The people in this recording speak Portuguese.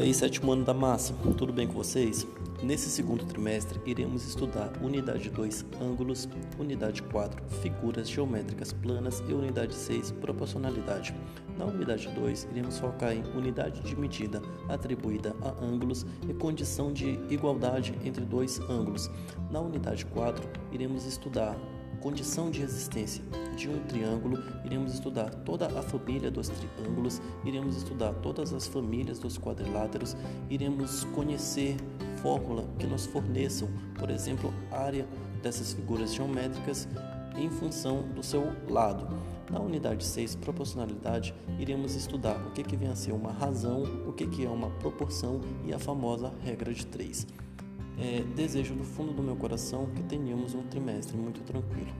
aí, sétimo ano da massa, tudo bem com vocês? Nesse segundo trimestre, iremos estudar Unidade 2, ângulos, Unidade 4, figuras geométricas planas e Unidade 6, proporcionalidade. Na Unidade 2, iremos focar em unidade de medida atribuída a ângulos e condição de igualdade entre dois ângulos. Na Unidade 4, iremos estudar condição de resistência de um triângulo, iremos estudar toda a família dos triângulos, iremos estudar todas as famílias dos quadriláteros, iremos conhecer fórmula que nos forneçam, por exemplo, área dessas figuras geométricas em função do seu lado. Na unidade 6, proporcionalidade, iremos estudar o que, que vem a ser uma razão, o que, que é uma proporção e a famosa regra de 3. É, desejo do fundo do meu coração que tenhamos um trimestre muito tranquilo.